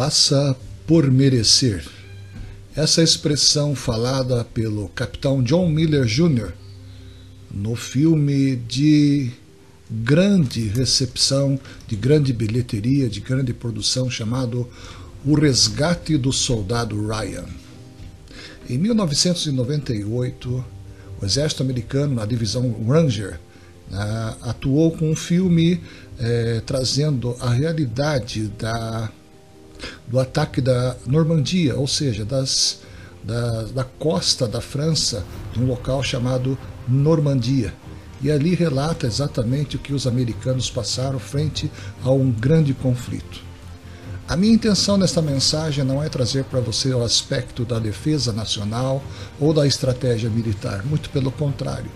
faça por merecer. Essa expressão falada pelo capitão John Miller Jr. no filme de grande recepção, de grande bilheteria, de grande produção chamado O Resgate do Soldado Ryan. Em 1998, o exército americano, na divisão Ranger, né, atuou com um filme eh, trazendo a realidade da do ataque da Normandia, ou seja, das, da, da costa da França, de um local chamado Normandia. E ali relata exatamente o que os americanos passaram frente a um grande conflito. A minha intenção nesta mensagem não é trazer para você o aspecto da defesa nacional ou da estratégia militar, muito pelo contrário.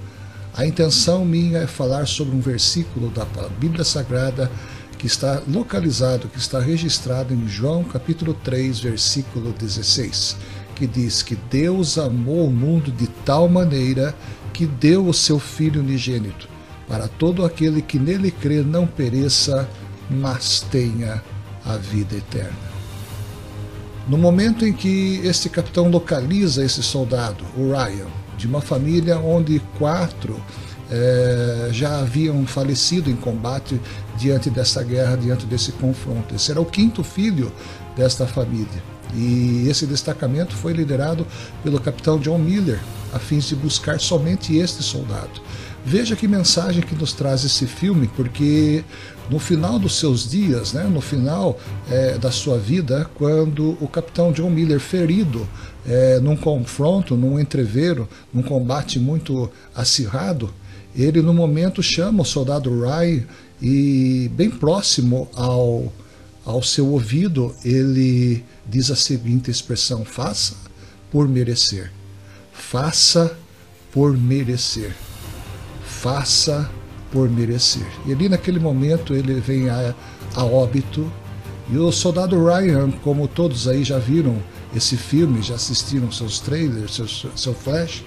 A intenção minha é falar sobre um versículo da Bíblia Sagrada que está localizado, que está registrado em João capítulo 3, versículo 16, que diz que Deus amou o mundo de tal maneira que deu o seu Filho unigênito, para todo aquele que nele crê não pereça, mas tenha a vida eterna. No momento em que este capitão localiza esse soldado, o Ryan, de uma família onde quatro é, já haviam falecido em combate diante dessa guerra, diante desse confronto. Esse era o quinto filho desta família. E esse destacamento foi liderado pelo capitão John Miller, a fim de buscar somente este soldado. Veja que mensagem que nos traz esse filme, porque no final dos seus dias, né, no final é, da sua vida, quando o capitão John Miller, ferido é, num confronto, num entreveiro, num combate muito acirrado, ele no momento chama o soldado Rai e bem próximo ao, ao seu ouvido ele diz a seguinte expressão: faça por merecer, faça por merecer, faça por merecer. E ali naquele momento ele vem a, a óbito. E o soldado Ryan, como todos aí já viram esse filme, já assistiram seus trailers, seu, seu flash,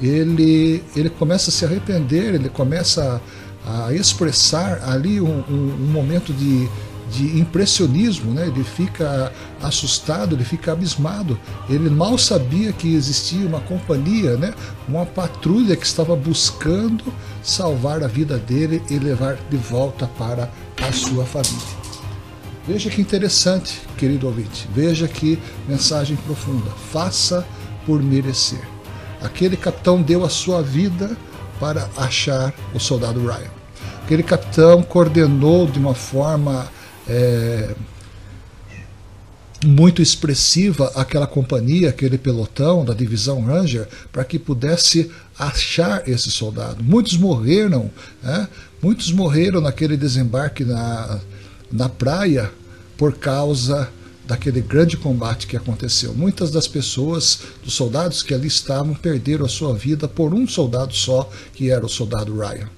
ele, ele começa a se arrepender, ele começa a, a expressar ali um, um, um momento de, de impressionismo, né? ele fica assustado, ele fica abismado. Ele mal sabia que existia uma companhia, né? uma patrulha que estava buscando salvar a vida dele e levar de volta para a sua família. Veja que interessante, querido ouvinte. Veja que mensagem profunda. Faça por merecer. Aquele capitão deu a sua vida para achar o soldado Ryan. Aquele capitão coordenou de uma forma é, muito expressiva aquela companhia, aquele pelotão da divisão Ranger, para que pudesse achar esse soldado. Muitos morreram, né? muitos morreram naquele desembarque na, na praia por causa daquele grande combate que aconteceu. Muitas das pessoas, dos soldados que ali estavam, perderam a sua vida por um soldado só, que era o soldado Ryan.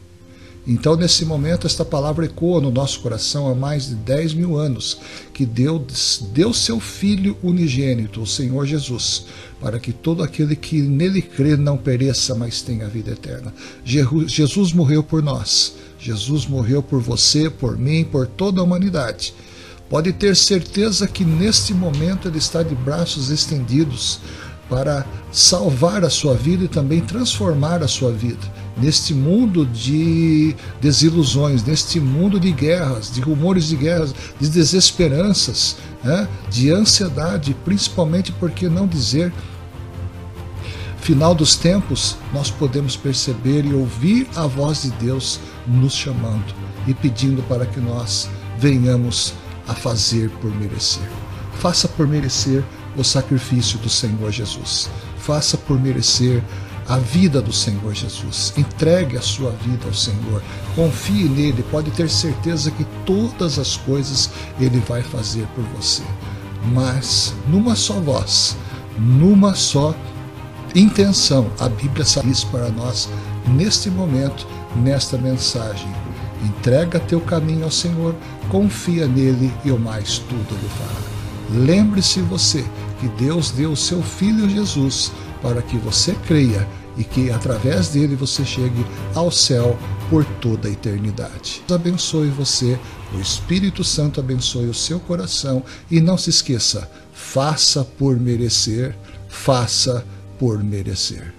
Então, nesse momento, esta palavra ecoa no nosso coração há mais de 10 mil anos, que Deus deu seu Filho unigênito, o Senhor Jesus, para que todo aquele que nele crê não pereça, mas tenha vida eterna. Jesus morreu por nós, Jesus morreu por você, por mim, por toda a humanidade Pode ter certeza que neste momento ele está de braços estendidos para salvar a sua vida e também transformar a sua vida. Neste mundo de desilusões, neste mundo de guerras, de rumores de guerras, de desesperanças, né? de ansiedade, principalmente porque não dizer final dos tempos, nós podemos perceber e ouvir a voz de Deus nos chamando e pedindo para que nós venhamos a fazer por merecer. Faça por merecer o sacrifício do Senhor Jesus. Faça por merecer a vida do Senhor Jesus. Entregue a sua vida ao Senhor. Confie nele. Pode ter certeza que todas as coisas ele vai fazer por você. Mas numa só voz, numa só intenção, a Bíblia diz para nós neste momento, nesta mensagem Entrega teu caminho ao Senhor, confia nele e o mais tudo lhe fará. Lembre-se você que Deus deu o seu Filho Jesus para que você creia e que através dele você chegue ao céu por toda a eternidade. Deus abençoe você, o Espírito Santo abençoe o seu coração e não se esqueça, faça por merecer, faça por merecer.